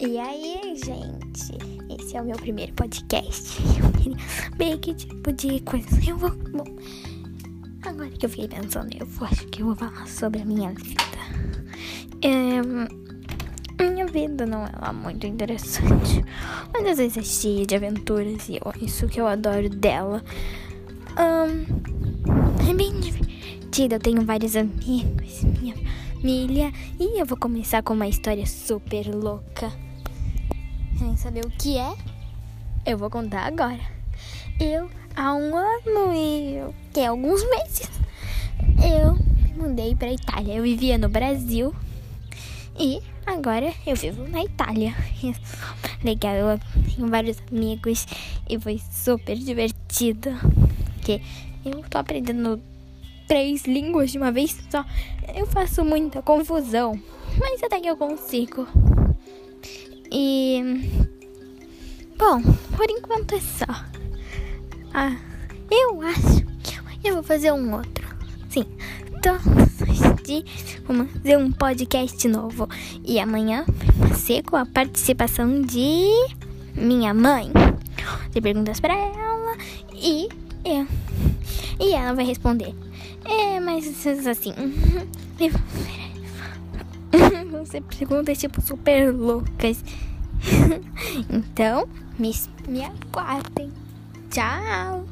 E aí, gente? Esse é o meu primeiro podcast. Ver que tipo de coisa eu vou. Bom, agora que eu fiquei pensando, eu acho que eu vou falar sobre a minha vida. É, minha vida não é lá muito interessante, mas às vezes é cheia de aventuras e isso que eu adoro dela. Um, é bem divertido, eu tenho vários amigos, minha família, e eu vou começar com uma história super louca. Querem saber o que é? Eu vou contar agora. Eu, há um ano e que alguns meses, eu me mudei para Itália. Eu vivia no Brasil e agora eu vivo na Itália. Legal, eu tenho vários amigos e foi super divertido. Porque eu tô aprendendo três línguas de uma vez só. Eu faço muita confusão, mas até que eu consigo. E. Bom, por enquanto é só. Ah, eu acho que eu vou fazer um outro. Sim, dias vamos fazer um podcast novo. E amanhã vai ser com a participação de minha mãe. Você perguntas pra ela e eu. E ela vai responder. É, mas assim. Você perguntas tipo super loucas. então, me, me aguardem. Tchau!